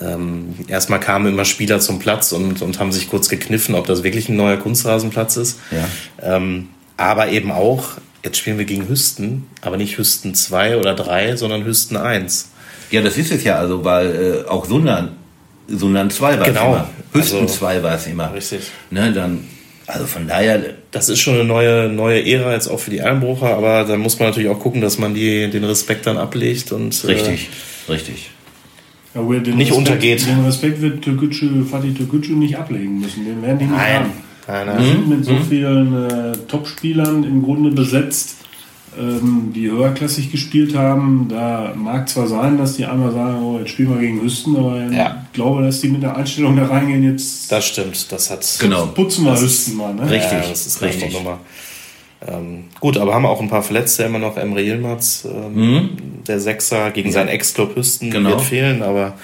ähm, erstmal kamen immer Spieler zum Platz und, und haben sich kurz gekniffen, ob das wirklich ein neuer Kunstrasenplatz ist. Ja. Ähm, aber eben auch, jetzt spielen wir gegen Hüsten, aber nicht Hüsten 2 oder 3, sondern Hüsten 1. Ja, das ist es ja, also weil äh, auch Sundern, Sundern 2 war Genau. es immer. Hüsten Also- 2 war es immer. Richtig. Ne, dann, also von daher, Das ist schon eine neue, neue Ära jetzt auch für die Erlenbrucher, aber da muss man natürlich auch gucken, dass man die, den Respekt dann ablegt und äh, richtig, richtig. Ja, nicht Respekt, untergeht. Den Respekt wird Türkgücü, Fatih Türkgücü nicht ablegen müssen. Den werden die nicht Nein. haben. Nein, Wir nein. sind mit so vielen äh, Topspielern im Grunde besetzt, die höherklassig gespielt haben. Da mag zwar sein, dass die einmal sagen, oh, jetzt spielen wir gegen Hüsten, aber Ja. ich glaube, dass die mit der Einstellung da reingehen, jetzt Das stimmt. Das hat. Genau. putzen wir Hüsten mal. Ne? Richtig. Ja, das ist richtig. Nummer. Ähm, gut, aber haben auch ein paar Verletzte immer noch. Emre Yilmaz, ähm, Mhm. der Sechser gegen seinen Ex-Club Hüsten Genau. wird fehlen, aber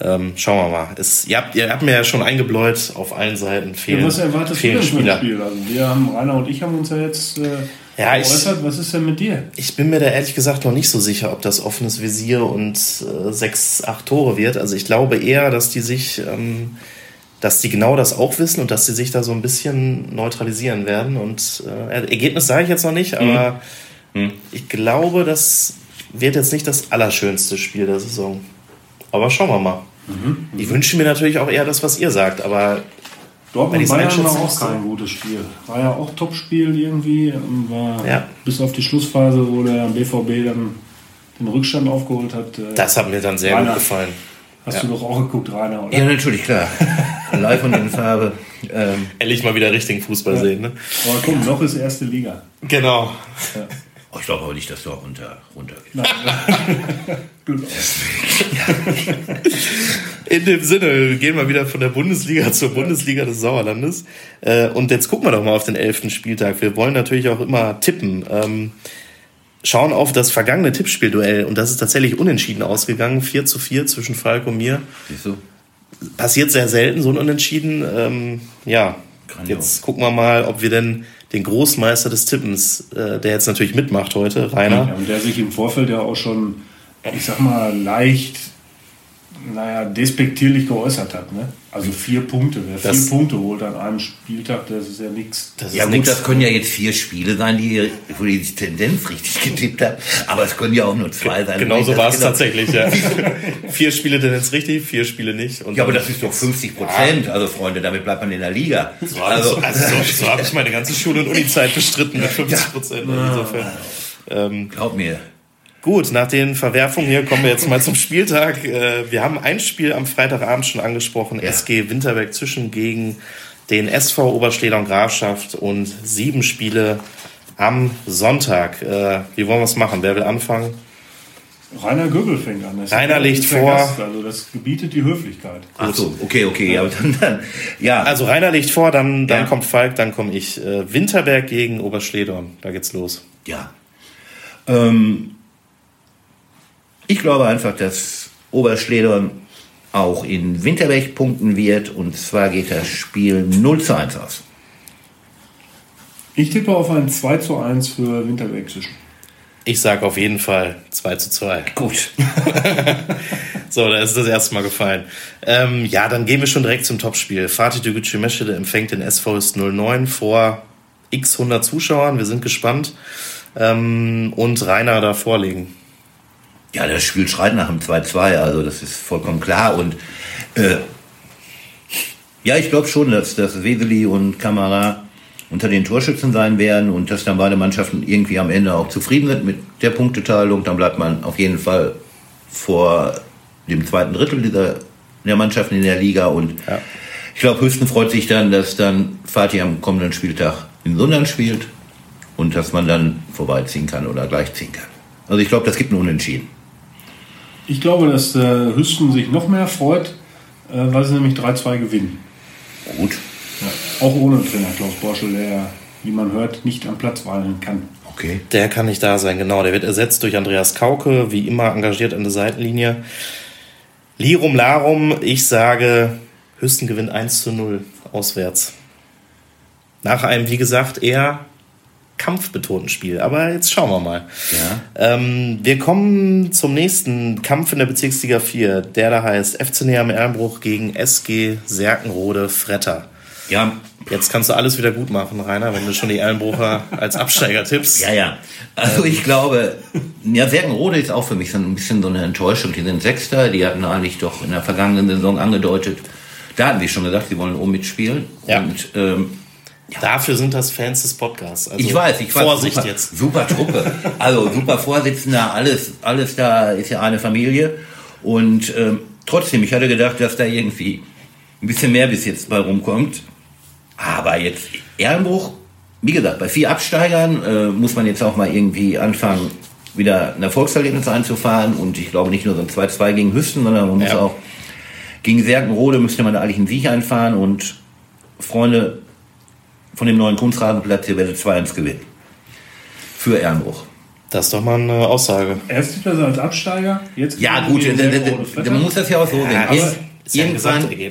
ähm, schauen wir mal. Es, ihr, habt, ihr habt mir ja schon eingebläut, auf allen Seiten fehlen, Ja, was erwartest du fehlen dem Spieler. Spiel? Also wir haben, Rainer und ich haben uns ja jetzt äh, Ja, ich-. Was ist denn mit dir? Ich bin mir da ehrlich gesagt noch nicht so sicher, ob das offenes Visier und äh, sechs, acht Tore wird. Also ich glaube eher, dass die sich, ähm, dass die genau das auch wissen und dass sie sich da so ein bisschen neutralisieren werden. Und äh, Ergebnis sage ich jetzt noch nicht, aber ich glaube, das wird jetzt nicht das allerschönste Spiel der Saison. Aber schauen wir mal. Ich wünsche mir natürlich auch eher das, was ihr sagt, aber Dortmund Bayern war auch kein gutes Spiel. War ja auch Topspiel irgendwie und war Ja. bis auf die Schlussphase, wo der BVB dann den Rückstand aufgeholt hat. äh, das hat mir dann sehr Rainer, gut gefallen. Hast du doch auch geguckt, Rainer, oder? Ja, natürlich, klar. Live und in Farbe. Ähm, Endlich mal wieder richtigen Fußball sehen. Ne? Aber komm, noch ist erste Liga. Genau. Oh, ich glaube aber nicht, dass du auch runter, runtergeht. Glück auf. In dem Sinne, gehen wir wieder von der Bundesliga zur Bundesliga des Sauerlandes. Äh, Und jetzt gucken wir doch mal auf den elften Spieltag. Wir wollen natürlich auch immer tippen. Ähm, Schauen auf das vergangene Tippspielduell und das ist tatsächlich unentschieden ausgegangen. 4 zu 4 zwischen Falk und mir. Siehst du? Passiert sehr selten, so ein Unentschieden. Ähm, ja, Grandios. jetzt gucken wir mal, ob wir denn den Großmeister des Tippens, äh, der jetzt natürlich mitmacht heute, Rainer. Ja, und der sich im Vorfeld ja auch schon, ich sag mal, leicht, naja, despektierlich geäußert hat. Ne? Also vier Punkte. Wer Das- vier Punkte holt an einem Spieltag, das ist ja nichts. Das Ja gut, nix. das können ja jetzt vier Spiele sein, die, wo die Tendenz richtig getippt hat. Aber es können ja auch nur zwei sein. Genau so Das war es genau- tatsächlich, ja. vier Spiele jetzt richtig, vier Spiele nicht. Und Ja, aber das ist doch 50 Prozent. Also Freunde, damit bleibt man in der Liga. So, also, also so, so habe ich meine ganze Schule- und Uni-Zeit bestritten mit 50 Prozent. Insofern. Ähm, Glaub mir. Gut, nach den Verwerfungen hier kommen wir jetzt mal zum Spieltag. Äh, wir haben ein Spiel am Freitagabend schon angesprochen. Ja. SG Winterberg zwischen gegen den SV Oberschleder und Grafschaft und sieben Spiele am Sonntag. Äh, wie wollen wir es machen? Wer will anfangen? Rainer Göbel fängt an. Das Rainer legt vor. Gast, also das gebietet die Höflichkeit. Ach so, okay, okay. Ja, aber dann, dann, ja. Also Rainer legt vor, dann, dann Ja. kommt Falk, dann komme ich. Äh, Winterberg gegen Oberschledorn. Da geht's los. Ja. Ähm, ich glaube einfach, dass Oberschledern auch in Winterberg punkten wird. Und zwar geht das Spiel 0 zu 1 aus. Ich tippe auf ein 2 zu 1 für Winterberg zwischen. Ich sage auf jeden Fall 2 zu 2. Gut. So, da ist das erste Mal gefallen. Ähm, ja, dann gehen wir schon direkt zum Topspiel. Fatih Tegucci Meschede empfängt den SV ist 09 vor x 100 Zuschauern. Wir sind gespannt. Ähm, und Rainer da vorlegen. Ja, das Spiel schreit nach dem 2-2, also das ist vollkommen klar. Und äh, ja, ich glaube schon, dass, dass Weseli und Kamera unter den Torschützen sein werden und dass dann beide Mannschaften irgendwie am Ende auch zufrieden sind mit der Punkteteilung. Dann bleibt man auf jeden Fall vor dem zweiten Drittel dieser der Mannschaften in der Liga. Und Ja. ich glaube, Hüsten freut sich dann, dass dann Fatih am kommenden Spieltag in Sundern spielt und dass man dann vorbeiziehen kann oder gleichziehen kann. Also ich glaube, das gibt einen Unentschieden. Ich glaube, dass äh, Hüsten sich noch mehr freut, äh, weil sie nämlich 3-2 gewinnen. Gut. Ja, auch ohne Trainer Klaus Borschel, der, wie man hört, nicht am Platz weilen kann. Okay. Der kann nicht da sein, genau. Der wird ersetzt durch Andreas Kauke, wie immer engagiert an der Seitenlinie. Lirum Larum, ich sage, Hüsten gewinnt 1 zu 0 auswärts. Nach einem, wie gesagt, eher kampfbetonten Spiel. Aber jetzt schauen wir mal. Ja. Ähm, wir kommen zum nächsten Kampf in der Bezirksliga 4, der da heißt FC Neam Erlenbruch gegen SG Serkenrode Fretter. Ja, Jetzt kannst du alles wieder gut machen, Rainer, wenn du schon die Erlenbrucher als Absteiger tippst. ja, ja. Also ich glaube, ja, Serkenrode ist auch für mich so ein bisschen so eine Enttäuschung. Die sind Sechster, die hatten eigentlich doch in der vergangenen Saison angedeutet, da hatten die schon gesagt, sie wollen oben mitspielen. Ja. Und ähm, Dafür sind das Fans des Podcasts. Also ich weiß, ich weiß. Vorsicht super, jetzt. Super Truppe. Also super Vorsitzender, alles, alles da ist ja eine Familie. Und ähm, trotzdem, ich hatte gedacht, dass da irgendwie ein bisschen mehr bis jetzt bei rumkommt. Aber jetzt Ehrenbruch, wie gesagt, bei vier Absteigern äh, muss man jetzt auch mal irgendwie anfangen, wieder ein Erfolgserlebnis einzufahren. Und ich glaube nicht nur so ein 2-2 gegen Hüsten, sondern man muss Ja. auch gegen Serkenrode müsste man da eigentlich einen Sieg einfahren. Und Freunde von dem neuen Kunstrasenplatz, ihr werdet 2-1 gewinnen. Für Ehrenbruch. Das ist doch mal eine Aussage. Erste Klasse als Absteiger. Jetzt Ja, gut, die d- d- Serkenrode d- Flatter. man muss das ja auch so sehen. aber Ir- ja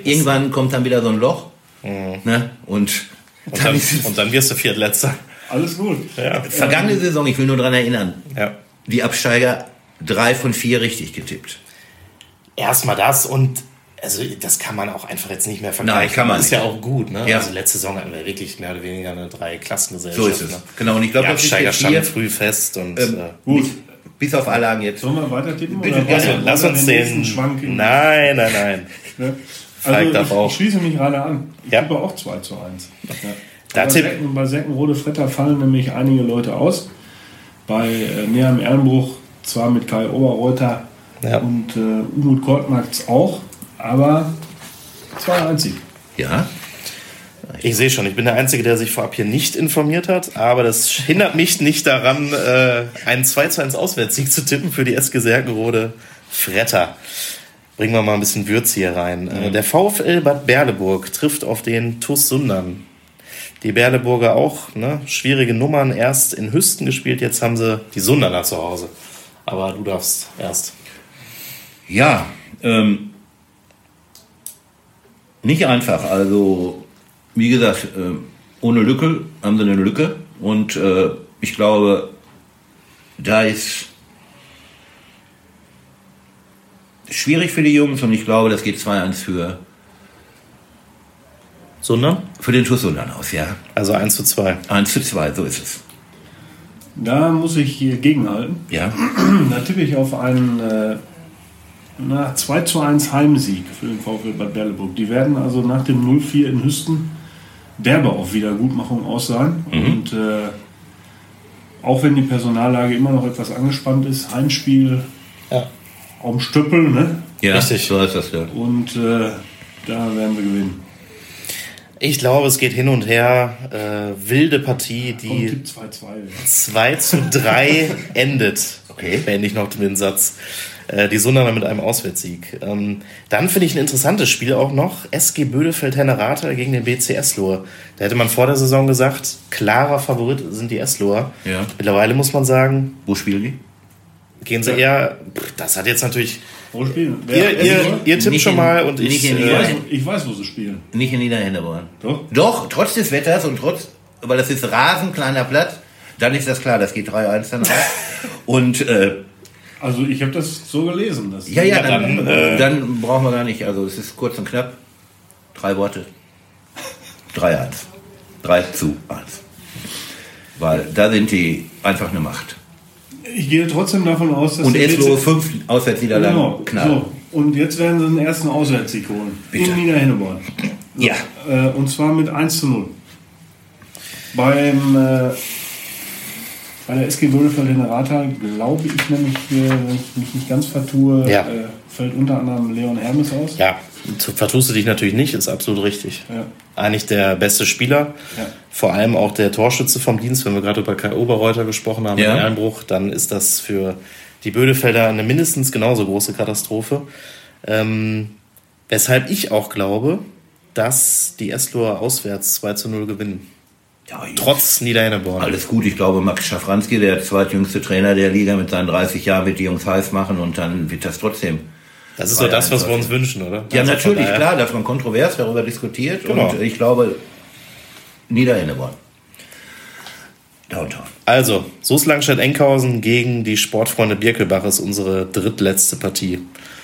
irgendwann, kommt dann wieder so ein Loch. Ne? Und, Und dann und dann wirst du Viertletzter. Alles gut. Ja. vergangene Saison, ich will nur daran erinnern, ja. die Absteiger drei von vier richtig getippt. Erstmal das und also das kann man auch einfach jetzt nicht mehr vergleichen. Nein, kann man Ist nicht. ja auch gut, ne? Ja. Also letzte Saison hatten wir wirklich mehr oder weniger eine Drei-Klassengesellschaft. So ist es. Ne? Genau, und ich glaube, Die das ist jetzt hier, früh fest und ähm, äh, Gut. bis auf Anlagen jetzt. Sollen wir weiter tippen? Bitte, oder wir lass uns den. Schwank in- Nein, nein, nein. Ne? Also ich, auch. ich schließe mich gerade an. Ich Ja. tippe auch 2 zu 1. Ja. Da bei, Secken, bei Seckenrode Fretter fallen nämlich einige Leute aus. Bei äh, Neam Ehrenbruch zwar mit Kai Oberreuter Ja. und äh, Umut Kortmarks auch, aber 2-1 Sieg. Ja, Ich sehe schon, ich bin der Einzige, der sich vorab hier nicht informiert hat, aber das hindert mich nicht daran, äh, einen 2 zu 1 Auswärtssieg zu tippen für die SG Serkenrode Fretter. Bringen wir mal ein bisschen Würz hier rein. Äh, der VfL Bad Berleburg trifft auf den TuS Sundern. Die Berleburger auch, ne? schwierige Nummern, erst in Hüsten gespielt, jetzt haben sie die Sunderner zu Hause. Aber du darfst erst. ja, ähm, nicht einfach. Also, wie gesagt, äh, ohne Lücke haben sie eine Lücke. Und äh, ich glaube, da ist schwierig für die Jungs und ich glaube, das geht 2-1 für, Sundern? für den Tussundern aus, ja. Also 1 zu 2. 1 zu 2, so ist es. Da muss ich hier gegenhalten. Ja, Da tippe ich auf einen äh, na, 2 zu 1 Heimsieg für den VfL Bad Berleburg. Die werden also nach dem 0-4 in Hüsten derbe auf Wiedergutmachung aus sein. Und äh, auch wenn die Personallage immer noch etwas angespannt ist, Heimspiel Ja. am Stöppel, ne? ja Richtig. so ist das ja. Und äh, da werden wir gewinnen. Ich glaube, es geht hin und her. Äh, wilde Partie, die Tipp 2-2. 2 zu 3 endet. Okay. Beende ich noch den Satz. Äh, die Sundaner mit einem Auswärtssieg. Ähm, dann finde ich ein interessantes Spiel auch noch. SG Bödefeld-Hennerate gegen den BC Eslohe. Da hätte man vor der Saison gesagt, klarer Favorit sind die Esloher. Ja. Mittlerweile muss man sagen, Wo spielen die? gehen sie eher. Pff, Das hat jetzt natürlich. Wo spielen? Ihr, Wer- ihr, ihr tippt Nicht schon in- mal und nicht ich. in die ich, Äh, weiß, ich weiß, wo sie spielen. Nicht in Niederhändeborn. Doch? Doch, trotz des Wetters und trotz, weil das ist Rasen, kleiner Platz, dann ist das klar, das geht 3-1 dann aus. Und äh, Also ich habe das so gelesen. Dass ja, ja, dann, dann, äh, dann brauchen wir gar nicht. Also es ist kurz und knapp. Drei Worte. 3-1. 3 zu 1. Weil da sind die einfach eine Macht. Ich gehe trotzdem davon aus, dass Und Eslo BC fünf Auswärtsniederlagen Genau, knallen. so. Und jetzt werden sie den ersten Auswärtssieg holen. Bitte. In Niederhenneborn. Ja. Äh, und zwar mit 1 zu 0. Beim, äh, bei der SG Bödefeld in der Rata glaube ich nämlich, äh, wenn ich mich nicht ganz vertue, Ja. äh, fällt unter anderem Leon Hermes aus. ja, tu- vertust du dich natürlich nicht, ist absolut richtig. Ja. Eigentlich der beste Spieler. Ja. Vor allem auch der Torschütze vom Dienst, wenn wir gerade über Kai Oberreuter gesprochen haben, Ja. in Erlenbruch, dann ist das für die Bödefelder eine mindestens genauso große Katastrophe. Ähm, weshalb ich auch glaube, dass die Esloer auswärts 2 zu 0 gewinnen. Ja, Trotz Niederhenneborn. Alles gut, ich glaube, Max Schafranski, der zweitjüngste Trainer der Liga, mit seinen 30 Jahren wird die Jungs heiß machen und dann wird das trotzdem. Das ist so das, was wir uns wünschen, oder? Ja, Also natürlich, klar, dass man kontrovers darüber diskutiert Genau. und ich glaube, Niederhenneborn. Downtown. Also, Soest Langstadt Enkhausen gegen die Sportfreunde Birkelbach ist unsere drittletzte Partie.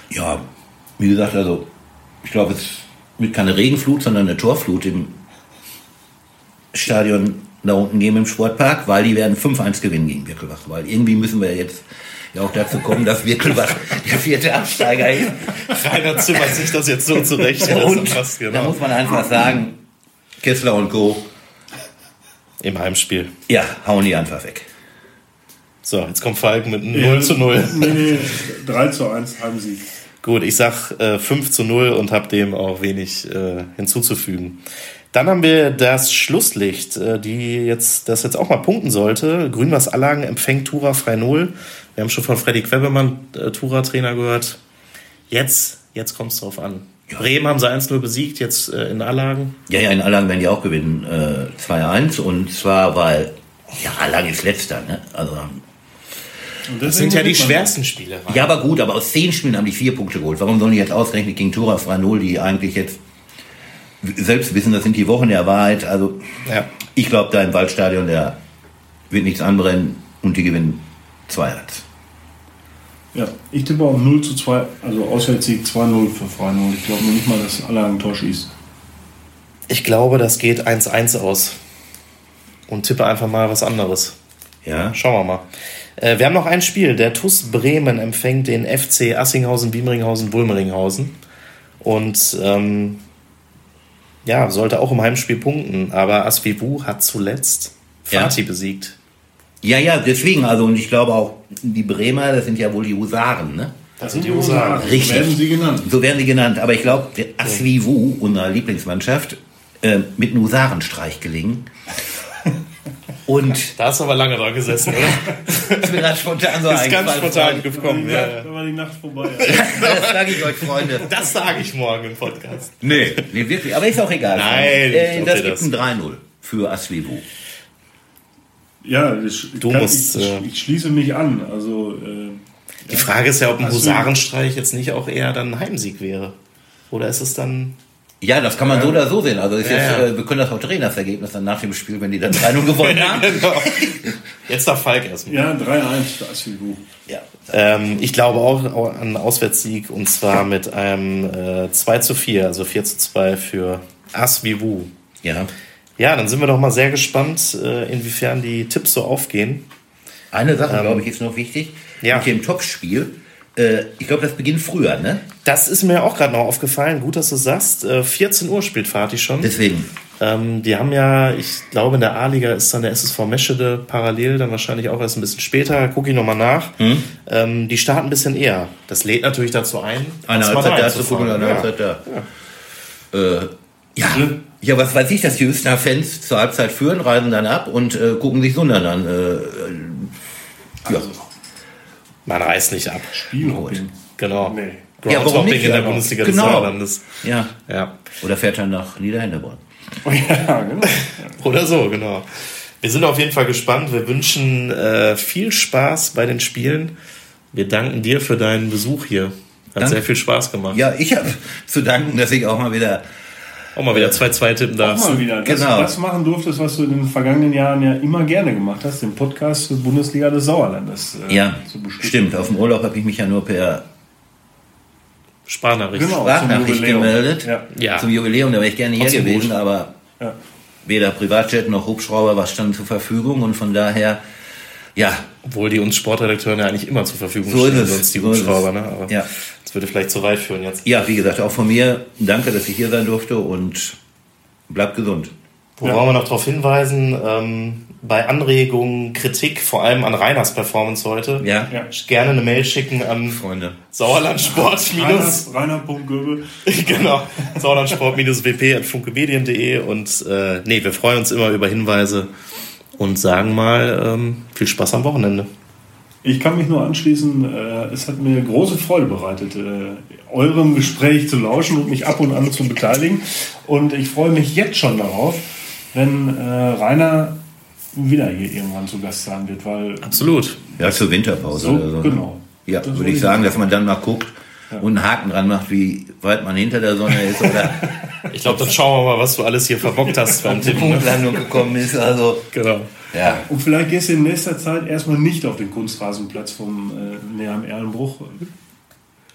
Ja, wie gesagt, also, ich glaube, es wird keine Regenflut, sondern eine Torflut im Stadion da unten geben im Sportpark, weil die werden 5-1 gewinnen gegen Birkelbach. Weil irgendwie müssen wir jetzt ja auch dazu kommen, dass Birkelbach der vierte Absteiger ist. Rainer zimmert sich das jetzt so zurecht. Und da genau. muss man einfach sagen, Kessler und Co. Im Heimspiel. Ja, hauen die einfach weg. So, jetzt kommt Falk mit einem 0 zu 0. Nee, nee, 3 zu 1 Heimsieg. Gut, ich sag äh, 5 zu 0 und habe dem auch wenig äh, hinzuzufügen. Dann haben wir das Schlusslicht, äh, die jetzt, das jetzt auch mal punkten sollte. Grünwas Allagen empfängt Tura frei 0. Wir haben schon von Freddy Quebemann, äh, Tura-Trainer, gehört. Jetzt, jetzt kommt es drauf an. Bremen haben sie 1-0 besiegt, jetzt äh, in Allagen. Ja, ja, in Allagen werden die auch gewinnen. Äh, 2-1 und zwar, weil, ja, Allagen ist letzter, ne? Also, das sind ja die schwersten Spiele. Ja, aber gut, aber aus zehn Spielen haben die vier Punkte geholt. Warum sollen die jetzt ausgerechnet gegen Tura frei 0, die eigentlich jetzt selbst wissen, das sind die Wochen der Wahrheit. Also ja. ich glaube, da im Waldstadion, der wird nichts anbrennen und die gewinnen 2-1. Ja, ich tippe auch 0 zu 2, also Auswärtssieg 2-0 für Freiburg. Ich glaube nicht mal, dass alle ein Tor schießt. Ich glaube, das geht 1-1 aus. Und tippe einfach mal was anderes. Ja. Schauen wir mal. Äh, wir haben noch ein Spiel. Der TUS Bremen empfängt den FC Assinghausen, Biemringhausen, Wulmeringhausen. Und ähm, ja, sollte auch im Heimspiel punkten. Aber Asvivu hat zuletzt Fatih ja. besiegt. Ja, ja, deswegen. Also, und ich glaube auch, die Bremer, das sind ja wohl die Husaren, ne? Das sind die Husaren. Richtig. So werden sie genannt. So werden sie genannt. Aber ich glaube, Asvivu, unsere Lieblingsmannschaft, äh, mit einem Husarenstreich gelingen. Und da hast du aber lange dran gesessen, oder? ist mir gerade spontan so ist ganz spontan gekommen. Ja, ja. Da war die Nacht vorbei. das sage ich euch, Freunde. Das sage ich morgen im Podcast. Nee, nee, wirklich. Aber ist auch egal. Nein, äh, das gibt ein 3-0 für Asvivu. Ja, ich, du kann, musst, ich, äh, ich, schließe mich an. Also, äh, die Frage ist ja, ob ein Husarenstreich jetzt nicht auch eher dann ein Heimsieg wäre. Oder ist es dann. Ja, das kann man Ja. so oder so sehen. Also ist Ja, jetzt, ja. Äh, wir können das auch drehen, das Ergebnis dann nach dem Spiel, wenn die dann 3-0 gewonnen haben. genau. Jetzt darf Falk erstmal. ja, 3-1 für Asfigu. Ja. Ähm, ich glaube auch an einen Auswärtssieg und zwar mit einem äh, 2 zu 4, also 4 zu 2 für Asvivu. ja. Ja, dann sind wir doch mal sehr gespannt, äh, inwiefern die Tipps so aufgehen. Eine Sache, glaube ich, ist noch wichtig. Ähm, ja. Mit dem Topspiel. Äh, ich glaube, das beginnt früher, ne? Das ist mir auch gerade noch aufgefallen. Gut, dass du sagst. Äh, 14 Uhr spielt Fatih schon. Deswegen. Ähm, die haben ja, ich glaube, in der A-Liga ist dann der SSV Meschede parallel, dann wahrscheinlich auch erst ein bisschen später. Gucke ich nochmal nach. Ähm, die starten ein bisschen eher. Das lädt natürlich dazu ein. Eine mal Halbzeit da reinzufahren. zu gucken eine Ja. Halbzeit da. Äh, ja. ja, was weiß ich, dass die Hüstener Fans zur Halbzeit führen, reisen dann ab und äh, gucken sich Sundern an. Äh, äh, ja. Man reißt nicht ab. Spielhopping. Genau. Nee. Ja, warum Groundhopping nicht? in der Ja, Bundesliga genau. des Sauerlandes. ja. Ja. Oder fährt er nach Niederhinterborn. Ja, genau. Oder so, genau. Wir sind auf jeden Fall gespannt. Wir wünschen äh, viel Spaß bei den Spielen. Wir danken dir für deinen Besuch hier. Hat Danke. sehr viel Spaß gemacht. Ja, ich habe zu danken, dass ich auch mal wieder. Auch mal wieder 2-2 tippen Auch darfst. mal wieder. Das, Genau. das machen durftest, was du in den vergangenen Jahren ja immer gerne gemacht hast, den Podcast zur Bundesliga des Sauerlandes äh, Ja, stimmt. Auf dem Urlaub habe ich mich ja nur per Sparnachricht. Genau, Sprachnachricht gemeldet. Ja. Ja. Zum Jubiläum, da wäre ich gerne hier gewesen, aber Ja. weder Privatjet noch Hubschrauber was stand zur Verfügung und von daher, ja, Obwohl die uns Sportredakteure ja eigentlich immer zur Verfügung So ist stehen, es. sonst die So. Hubschrauber. Ne? Aber Ja. das würde vielleicht zu weit führen jetzt. ja, wie gesagt, auch von mir danke, dass ich hier sein durfte und bleibt gesund. Wo Ja. wollen wir noch darauf hinweisen? Ähm, bei Anregungen, Kritik, vor allem an Reiners Performance heute, Ja, Ja. gerne eine Mail schicken an Freunde. Sauerlandsport- Rainer, Rainer.göbel. genau, sauerlandsport-wp.funkemedien.de und äh, nee, wir freuen uns immer über Hinweise und sagen mal ähm, viel Spaß am Wochenende. Ich kann mich nur anschließen, äh, es hat mir große Freude bereitet, äh, eurem Gespräch zu lauschen und mich ab und an zu beteiligen. Und ich freue mich jetzt schon darauf, wenn äh, Rainer wieder hier irgendwann zu Gast sein wird, weil Absolut. Ja, zur Winterpause so, oder so. ne? genau. Ja, Das würde ich sagen. dass man dann mal guckt und einen Haken dran macht, wie weit man hinter der Sonne ist oder Ich glaube, dann schauen wir mal, was du alles hier verbockt hast beim die. Ne? Punktlandung gekommen ist. Also, Genau. ja. Und vielleicht gehst du in nächster Zeit erstmal nicht auf den Kunstrasenplatz vom äh, näher am Erlenbruch.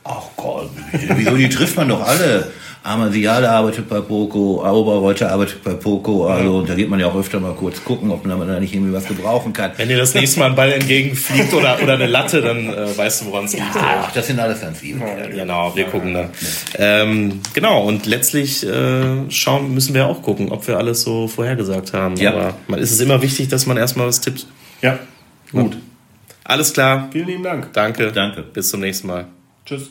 Ach Gott, wieso, die trifft man doch alle. Amasiale arbeitet bei Poco, Oberreuter arbeitet bei Poco, also und da geht man ja auch öfter mal kurz gucken, ob man da nicht irgendwie was gebrauchen kann. Wenn dir das nächste Mal ein Ball entgegenfliegt oder, oder eine Latte, dann äh, weißt du, woran es liegt. Ach, das sind alles ganz liebe Kerle. Genau, wir gucken da. Ähm, genau, und letztlich äh, schauen müssen wir auch gucken, ob wir alles so vorhergesagt haben. Ja. Aber man ist es immer wichtig, dass man erstmal was tippt. Ja, gut. Alles klar. Vielen lieben Dank. Danke. Danke. Bis zum nächsten Mal. Tschüss.